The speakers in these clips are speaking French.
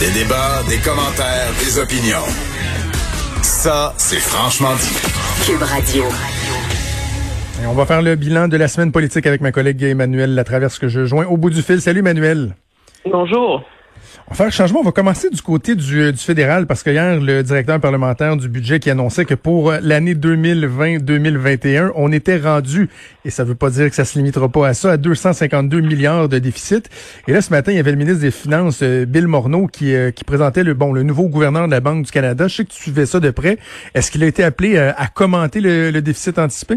Des débats, des commentaires, des opinions. Ça, c'est franchement dit. Cube Radio. Et on va faire le bilan de la semaine politique avec ma collègue Emmanuel Latraverse que je joins au bout du fil. Salut Emmanuel. Bonjour. On va faire le changement. On va commencer du côté du, du fédéral parce que hier, le directeur parlementaire du budget qui annonçait que pour l'année 2020-2021, on était rendu, et ça veut pas dire que ça se limitera pas à ça, à 252 milliards de déficit. Et là, ce matin, il y avait le ministre des Finances, euh, Bill Morneau, qui, euh, qui présentait le, bon, le nouveau gouverneur de la Banque du Canada. Je sais que tu suivais ça de près. Est-ce qu'il a été appelé euh, à commenter le, le déficit anticipé?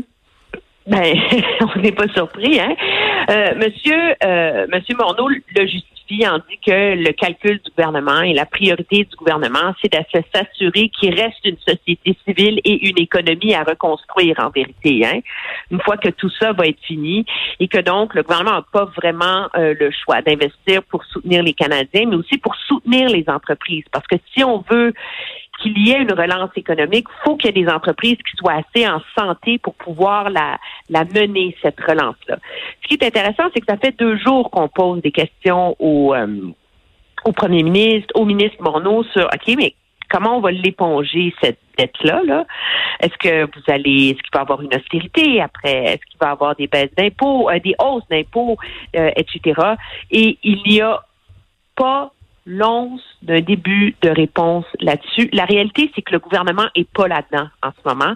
Ben, on n'est pas surpris, hein? Euh, monsieur, euh, monsieur Morneau le en dit que le calcul du gouvernement et la priorité du gouvernement, c'est de s'assurer qu'il reste une société civile et une économie à reconstruire en vérité. Hein? Une fois que tout ça va être fini et que donc le gouvernement n'a pas vraiment euh, le choix d'investir pour soutenir les Canadiens, mais aussi pour soutenir les entreprises. Parce que si on veut qu'il y ait une relance économique, faut qu'il y ait des entreprises qui soient assez en santé pour pouvoir la, la mener, cette relance-là. Ce qui est intéressant, c'est que ça fait deux jours qu'on pose des questions au, euh, au premier ministre, au ministre Morneau sur, OK, mais comment on va l'éponger, cette dette-là? Là? Est-ce que vous allez, est-ce qu'il va y avoir une austérité après? Est-ce qu'il va y avoir des baisses d'impôts, euh, des hausses d'impôts, euh, etc.? Et il n'y a pas l'once d'un début de réponse là-dessus. La réalité, c'est que le gouvernement est pas là-dedans en ce moment.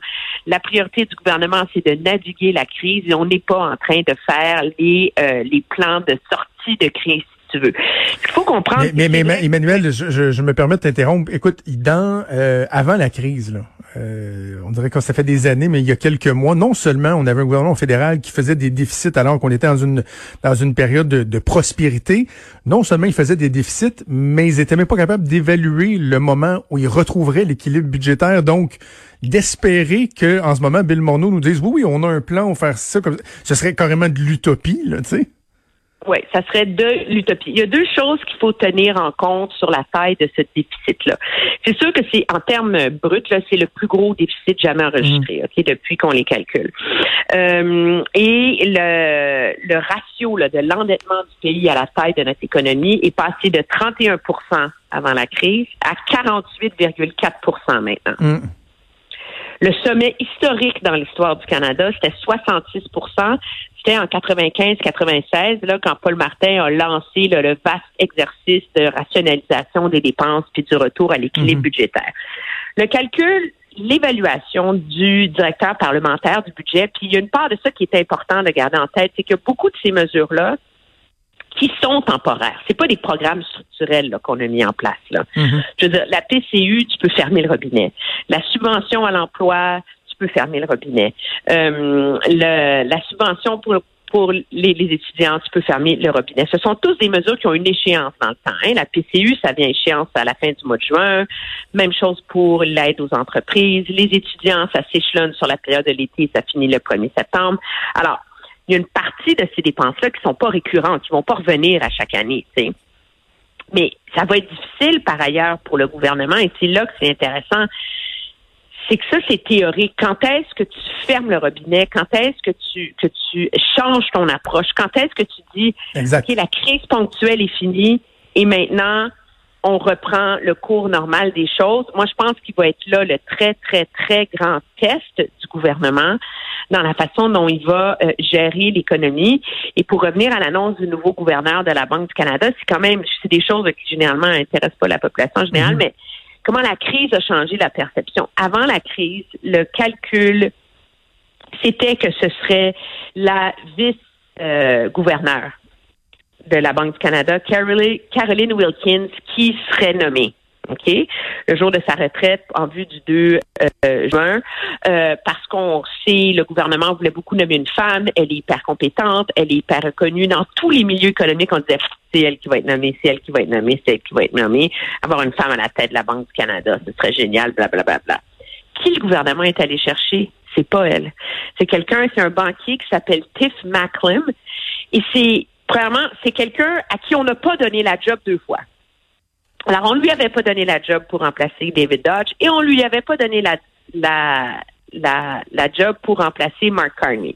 La priorité du gouvernement, c'est de naviguer la crise et on n'est pas en train de faire les, euh, les plans de sortie de crise tu veux. Il faut comprendre. Mais, mais, mais Emmanuel, je, je, me permets de t'interrompre. Écoute, dans euh, avant la crise, là, euh, on dirait que ça fait des années, mais il y a quelques mois, non seulement on avait un gouvernement fédéral qui faisait des déficits alors qu'on était dans une dans une période de, de, prospérité, non seulement ils faisaient des déficits, mais ils étaient même pas capables d'évaluer le moment où ils retrouveraient l'équilibre budgétaire. Donc, d'espérer que en ce moment, Bill Morneau nous dise oui, oui, on a un plan, on va faire ça comme ce serait carrément de l'utopie, là, tu sais. Oui, ça serait de l'utopie. Il y a deux choses qu'il faut tenir en compte sur la taille de ce déficit-là. C'est sûr que c'est en termes bruts, là, c'est le plus gros déficit jamais enregistré, mmh. ok, depuis qu'on les calcule. Euh, et le, le ratio là, de l'endettement du pays à la taille de notre économie est passé de 31% avant la crise à 48,4% maintenant. Mmh. Le sommet historique dans l'histoire du Canada, c'était 66% C'était en 95-96, là, quand Paul Martin a lancé le vaste exercice de rationalisation des dépenses puis du retour à l'équilibre mhm. budgétaire. Le calcul l'évaluation du directeur parlementaire du budget. Puis il y a une part de ça qui est important de garder en tête, c'est que beaucoup de ces mesures-là qui sont temporaires. C'est pas des programmes structurels qu'on a mis en place. Là. Mm-hmm. Je veux dire, la PCU, tu peux fermer le robinet. La subvention à l'emploi, tu peux fermer le robinet. Euh, le, la subvention pour pour les, les, étudiants, tu peux fermer le robinet. Ce sont tous des mesures qui ont une échéance dans le temps. Hein. La PCU, ça vient échéance à la fin du mois de juin. Même chose pour l'aide aux entreprises. Les étudiants, ça s'échelonne sur la période de l'été, ça finit le 1er septembre. Alors, il y a une partie de ces dépenses-là qui sont pas récurrentes, qui vont pas revenir à chaque année, Mais ça va être difficile par ailleurs pour le gouvernement et c'est là que c'est intéressant. C'est que ça, c'est théorique. Quand est-ce que tu fermes le robinet? Quand est-ce que tu que tu changes ton approche? Quand est-ce que tu dis exact. OK, la crise ponctuelle est finie et maintenant on reprend le cours normal des choses. Moi, je pense qu'il va être là le très, très, très grand test du gouvernement dans la façon dont il va euh, gérer l'économie. Et pour revenir à l'annonce du nouveau gouverneur de la Banque du Canada, c'est quand même, c'est des choses qui généralement intéressent pas la population générale, mhm. mais comment la crise a changé la perception. Avant la crise, le calcul, c'était que ce serait la vice-gouverneur euh, de la Banque du Canada, Caroline Wilkins, qui serait nommée. OK? Le jour de sa retraite en vue du 2 euh, juin, euh, parce qu'on sait, le gouvernement voulait beaucoup nommer une femme, elle est hyper compétente, elle est hyper reconnue dans tous les milieux économiques. On disait, c'est elle qui va être nommée, c'est elle qui va être nommée, c'est elle qui va être nommée. Avoir une femme à la tête de la Banque du Canada, ce serait génial, blablabla. Bla, bla, bla. Qui le gouvernement est allé chercher? C'est pas elle. C'est quelqu'un, c'est un banquier qui s'appelle Tiff Macklem. Et c'est Premièrement, c'est quelqu'un à qui on n'a pas donné la job deux fois. Alors, on lui avait pas donné la job pour remplacer David Dodge et on lui avait pas donné la, la, la, la job pour remplacer Mark Carney.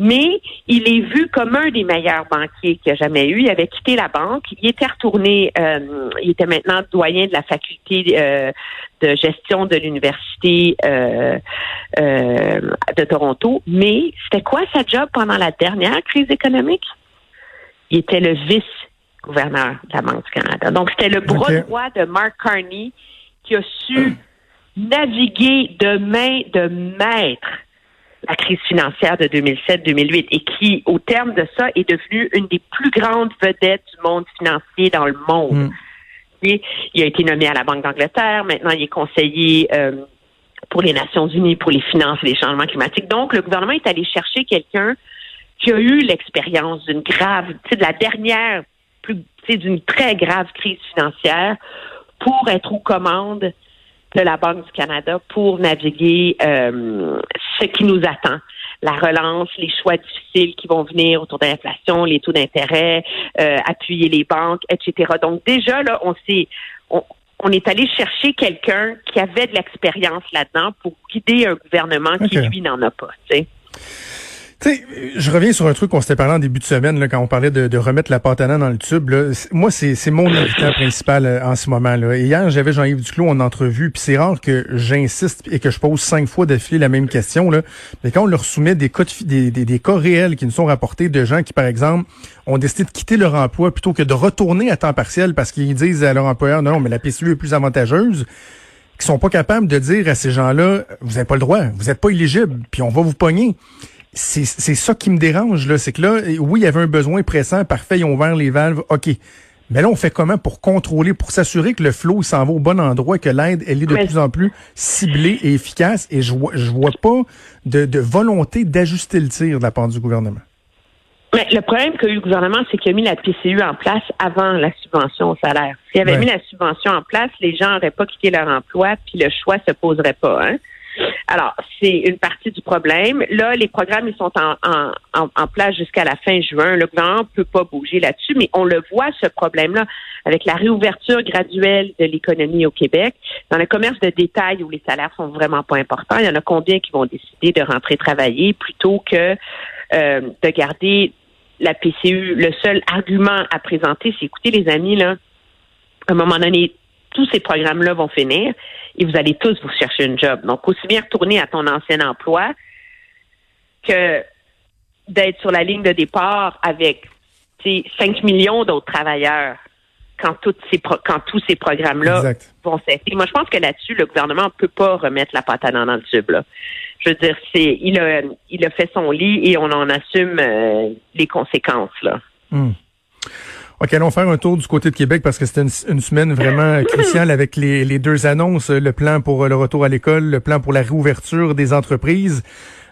Mais il est vu comme un des meilleurs banquiers qu'il a jamais eu. Il avait quitté la banque. Il était retourné, euh, il était maintenant doyen de la faculté euh, de gestion de l'Université euh, de Toronto. Mais c'était quoi sa job pendant la dernière crise économique? Il était le vice-gouverneur de la Banque du Canada. Donc, c'était le bras droit de Mark Carney qui a su naviguer de main de maître la crise financière de 2007-2008 et qui, au terme de ça, est devenue une des plus grandes vedettes du monde financier dans le monde. Mm. Il a été nommé à la Banque d'Angleterre. Maintenant, il est conseiller euh, pour les Nations Unies, pour les finances et les changements climatiques. Donc, le gouvernement est allé chercher quelqu'un qui a eu l'expérience d'une grave, tu sais, de la dernière, plus, d'une très grave crise financière pour être aux commandes de la Banque du Canada pour naviguer euh, ce qui nous attend. La relance, les choix difficiles qui vont venir autour de l'inflation, les taux d'intérêt, euh, appuyer les banques, etc. Donc déjà, là, on s'est on, est allé chercher quelqu'un qui avait de l'expérience là-dedans pour guider un gouvernement qui, lui, n'en a pas. Tu sais, je reviens sur un truc qu'on s'était parlé en début de semaine quand on parlait de, remettre la pâte dans le tube. Là. Moi, c'est mon irritant principal euh, en ce moment. Là. hier, j'avais Jean-Yves Duclos en entrevue, puis c'est rare que j'insiste et que je pose cinq fois d'affilée la même question. Mais quand on leur soumet des cas, des, des, cas réels qui nous sont rapportés de gens qui, par exemple, ont décidé de quitter leur emploi plutôt que de retourner à temps partiel parce qu'ils disent à leur employeur, non, non, mais la PCU est plus avantageuse, qui sont pas capables de dire à ces gens-là, vous n'avez pas le droit, vous n'êtes pas éligible, puis on va vous pogner c'est ça qui me dérange, là. C'est que là, oui, il y avait un besoin pressant, parfait, ils ont ouvert les valves, OK. Mais là, on fait comment pour contrôler, pour s'assurer que le flot s'en va au bon endroit, que l'aide, elle est de plus en plus ciblée et efficace? Et je vois, je vois pas de, de volonté d'ajuster le tir de la part du gouvernement. Mais le problème qu'a eu le gouvernement, c'est qu'il a mis la PCU en place avant la subvention au salaire. S'il avait mis la subvention en place, les gens n'auraient pas quitté leur emploi, puis le choix se poserait pas. Hein? Alors, c'est une partie du problème. Là, les programmes, ils sont en, en, en place jusqu'à la fin juin. Le gouvernement ne peut pas bouger là-dessus, mais on le voit, ce problème-là, avec la réouverture graduelle de l'économie au Québec. Dans le commerce de détail où les salaires sont vraiment pas importants, il y en a combien qui vont décider de rentrer travailler plutôt que euh, de garder la PCU. Le seul argument à présenter, c'est écoutez, les amis, là, à un moment donné, tous ces programmes-là vont finir et vous allez tous vous chercher une job. Donc, aussi bien retourner à ton ancien emploi que d'être sur la ligne de départ avec 5 millions d'autres travailleurs quand, toutes ces quand tous ces programmes-là vont cesser. Moi, je pense que là-dessus, le gouvernement ne peut pas remettre la patate dans le tube. Là. Je veux dire, c'est il a, il a fait son lit et on en assume euh, les conséquences. Là. Hmm. OK, allons faire un tour du côté de Québec parce que c'était une, semaine vraiment cruciale avec les, les, deux annonces, le plan pour le retour à l'école, le plan pour la réouverture des entreprises.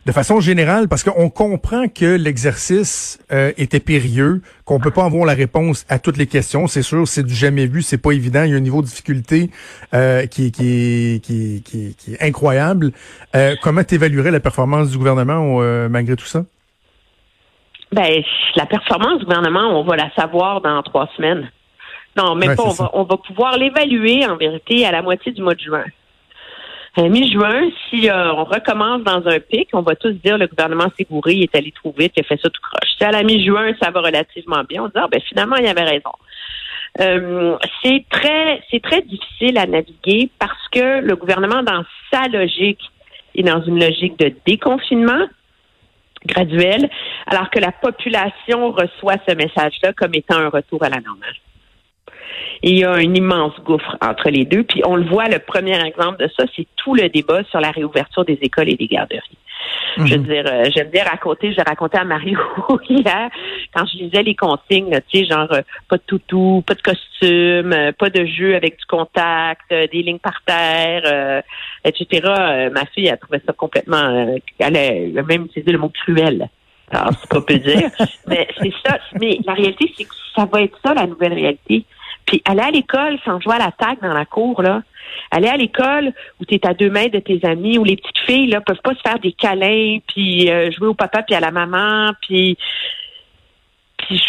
De façon générale, parce qu'on comprend que l'exercice euh, était périlleux, qu'on peut pas avoir la réponse à toutes les questions. C'est sûr, c'est du jamais vu, c'est pas évident. Il y a un niveau de difficulté euh, qui, qui, qui, qui, qui, est incroyable. Euh, comment tu évaluerais la performance du gouvernement euh, malgré tout ça? Ben, la performance du gouvernement, on va la savoir dans trois semaines. Non, mais pas, on va, on va pouvoir l'évaluer en vérité à la moitié du mois de juin. À mi-juin, si euh, on recommence dans un pic, on va tous dire le gouvernement s'est gouré, il est allé trop vite, il a fait ça tout croche. Si à la mi-juin, ça va relativement bien, on dit ah, ben finalement, il avait raison. Euh, c'est très c'est très difficile à naviguer parce que le gouvernement, dans sa logique, est dans une logique de déconfinement graduel, alors que la population reçoit ce message-là comme étant un retour à la normale. il y a un immense gouffre entre les deux. Puis on le voit, le premier exemple de ça, c'est tout le débat sur la réouverture des écoles et des garderies. Je veux mhm. dire, euh, je veux dire à côté, je racontais à Mario hier quand je lisais les consignes, tu sais, genre euh, pas de toutou, pas de costume, euh, pas de jeu avec du contact, des lignes par terre, etc. ma fille a trouvé ça complètement, elle a même utilisé le mot cruel. Alors, c'est peut dire. mais c'est ça. Mais la réalité, c'est que ça va être ça, la nouvelle réalité. Puis aller à l'école sans jouer à l'attaque dans la cour, là. Aller à l'école où tu es à deux mètres de tes amis, où les petites filles là peuvent pas se faire des câlins, puis euh, jouer au papa puis à la maman, puis, puis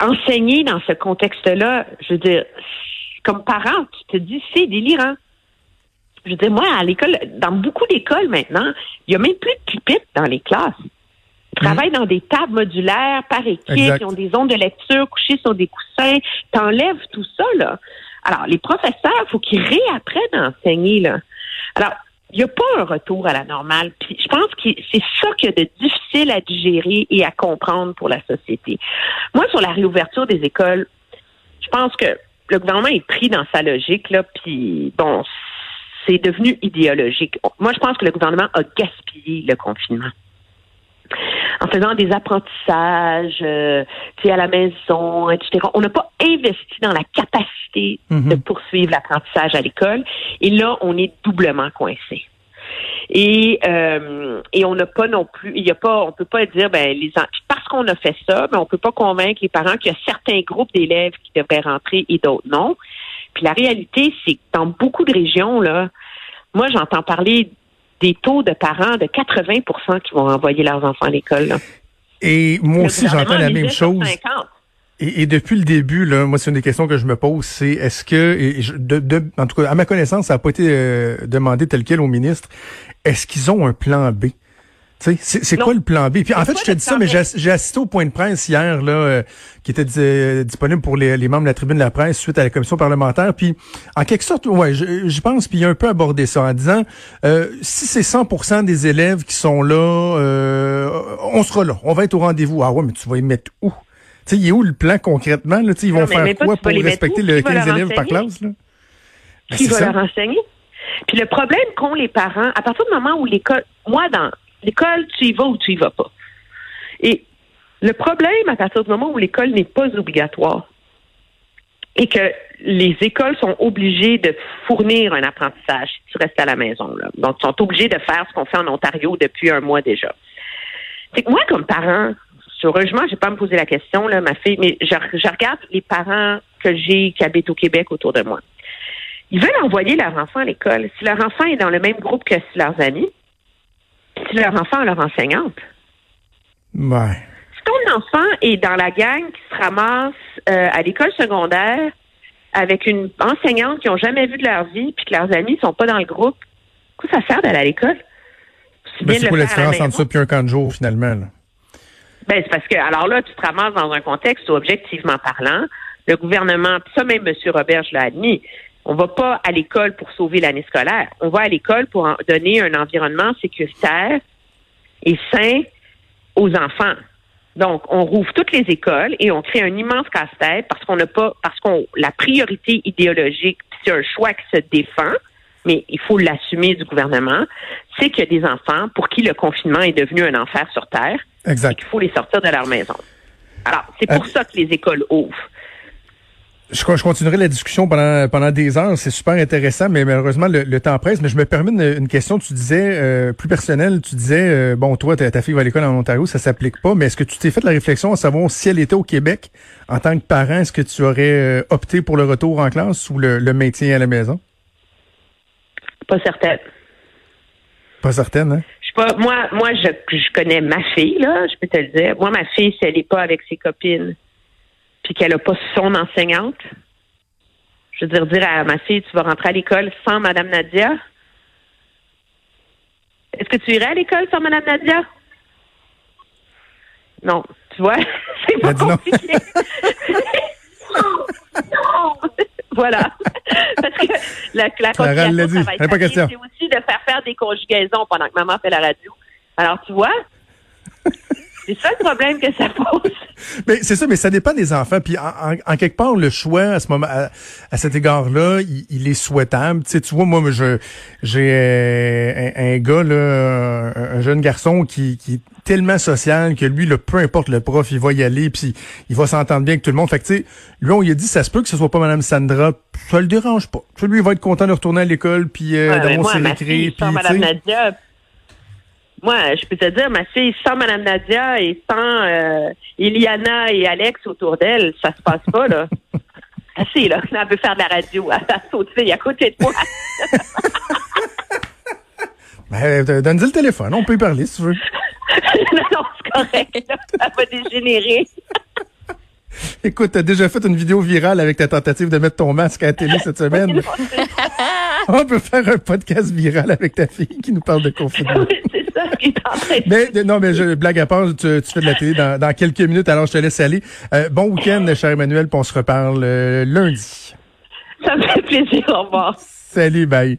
enseigner dans ce contexte-là, je veux dire, comme parent, tu te dis c'est délirant. Je veux dire, moi, à l'école, dans beaucoup d'écoles maintenant, il y a même plus de pupitres dans les classes. Ils travaillent dans des tables modulaires par équipe, Exact. ils ont des ondes de lecture couchées sur des coussins. T'enlèves tout ça, là. Alors, les professeurs, faut qu'ils réapprennent à enseigner, là. Alors, il n'y a pas un retour à la normale. Puis je pense que c'est ça qu'il y a de difficile à digérer et à comprendre pour la société. Moi, sur la réouverture des écoles, je pense que le gouvernement est pris dans sa logique, là, puis bon, c'est devenu idéologique. Moi, je pense que le gouvernement a gaspillé le confinement en faisant des apprentissages, euh, tu sais, à la maison, etc. On n'a pas investi dans la capacité Mhm. de poursuivre l'apprentissage à l'école. Et là, on est doublement coincé. Et, euh, et on n'a pas non plus, il y a pas, on peut pas dire, ben les parce qu'on a fait ça, ben on peut pas convaincre les parents qu'il y a certains groupes d'élèves qui devraient rentrer et d'autres non. Puis la réalité, c'est que dans beaucoup de régions là, moi j'entends parler des taux de parents de 80% qui vont envoyer leurs enfants à l'école. là. Et moi Le aussi, j'entends la même chose. 50. Et, et depuis le début, là, moi, c'est une des questions que je me pose, c'est est-ce que, et je- de, de- en tout cas, à ma connaissance, ça n'a pas été euh, demandé tel quel au ministre, est-ce qu'ils ont un plan B? C'est quoi le plan B? Puis en fait, je te dis ça, mais j'ai ass- j'ai assisté au point de presse hier, là, euh, qui était euh, disponible pour les, les membres de la tribune de la presse suite à la commission parlementaire. Puis en quelque sorte, ouais, je- pense, puis il a un peu abordé ça en disant, euh, si c'est 100% des élèves qui sont là, euh, on sera là, on va être au rendez-vous. Ah ouais, mais tu vas y mettre où? Tu sais, il est où le plan concrètement? Là? Ils vont Non, mais faire quoi pour respecter le Qui va 15 leur élèves par classe? Là? Ben, qui c'est va ça. leur enseigner? Puis le problème qu'ont les parents, à partir du moment où l'école, moi, dans l'école, tu y vas ou tu y vas pas. Et le problème, à partir du moment où l'école n'est pas obligatoire et que les écoles sont obligées de fournir un apprentissage si tu restes à la maison. Là. Donc, sont obligés de faire ce qu'on fait en Ontario depuis un mois déjà. C'est que moi, comme parent, heureusement, je vais pas à me poser la question, là, ma fille, mais je, je regarde les parents que j'ai qui habitent au Québec autour de moi. Ils veulent envoyer leur enfant à l'école. Si leur enfant est dans le même groupe que leurs amis, si leur enfant leur enseignante. Ouais. Si ton enfant est dans la gang qui se ramasse euh, à l'école secondaire avec une enseignante qu'ils n'ont jamais vue de leur vie, puis que leurs amis sont pas dans le groupe, quoi ça sert d'aller à l'école? C'est Ben, c'est quoi la différence entre ça et un camp de jour, finalement? Là? Ben, c'est parce que, alors là, tu te ramasses dans un contexte où, objectivement parlant, le gouvernement, ça même M. Roberge l'a admis, on va pas à l'école pour sauver l'année scolaire. On va à l'école pour en- donner un environnement sécuritaire et sain aux enfants. Donc, on rouvre toutes les écoles et on crée un immense casse-tête parce qu'on n'a pas, parce qu'on, la priorité idéologique, puis c'est un choix qui se défend, mais il faut l'assumer du gouvernement, c'est qu'il y a des enfants pour qui le confinement est devenu un enfer sur Terre et Exact. qu'il faut les sortir de leur maison. Alors, c'est pour Euh, ça que les écoles ouvrent. Je, je continuerai la discussion pendant, pendant des heures. C'est super intéressant, mais malheureusement, le, le temps presse. Mais je me permets une, une question. Tu disais, euh, plus personnelle, tu disais, euh, bon, toi, ta, ta fille va à l'école en Ontario, ça s'applique pas. Mais est-ce que tu t'es fait la réflexion à savoir si elle était au Québec, en tant que parent, est-ce que tu aurais euh, opté pour le retour en classe ou le, le maintien à la maison? Pas certaine. Pas certaine, hein? Je sais pas, moi, moi, je, je connais ma fille, là, je peux te le dire. Moi, ma fille, si elle n'est pas avec ses copines, puis qu'elle n'a pas son enseignante, je veux dire, dire à ma fille, tu vas rentrer à l'école sans Madame Nadia. Est-ce que tu irais à l'école sans Madame Nadia? Non. Tu vois? C'est pas dit non. compliqué. non. Voilà. Parce que la, la facile. question. C'est aussi de faire faire des conjugaisons pendant que maman fait la radio. Alors, tu vois? C'est ça le problème que ça pose. Mais c'est ça, mais ça dépend des enfants. Puis en, en- en quelque part, le choix à ce moment, à, à cet égard-là, il, il est souhaitable. Tu sais, tu vois, moi, je j'ai euh, un, un gars là, un, un jeune garçon qui, qui est tellement social que lui, là, peu importe le prof, il va y aller, puis il va s'entendre bien avec tout le monde. Fait que tu sais, lui, on lui a dit, ça se peut que ce soit pas Madame Sandra, ça le dérange pas. Lui, il va être content de retourner à l'école, puis euh, Ouais, d'avoir ses Madame. Nadia, moi, je peux te dire, ma fille, sans Madame Nadia et sans euh, Eliana et Alex autour d'elle, ça se passe pas, là. Assez, là. Elle veut faire de la radio. Elle saute fille à côté de moi. Ben, euh, donne-lui le téléphone, on peut y parler si tu veux. non, non, c'est correct. là. Elle va dégénérer. Écoute, t'as déjà fait une vidéo virale avec ta tentative de mettre ton masque à la télé cette semaine? On peut faire un podcast viral avec ta fille qui nous parle de confinement. C'est ça qui est en train de... Mais non, mais je blague à part, tu, tu fais de la télé dans, dans, quelques minutes, alors je te laisse aller. Euh, bon week-end, cher Emmanuel, puis on se reparle euh, lundi. Ça me fait plaisir. Au revoir. Salut, bye.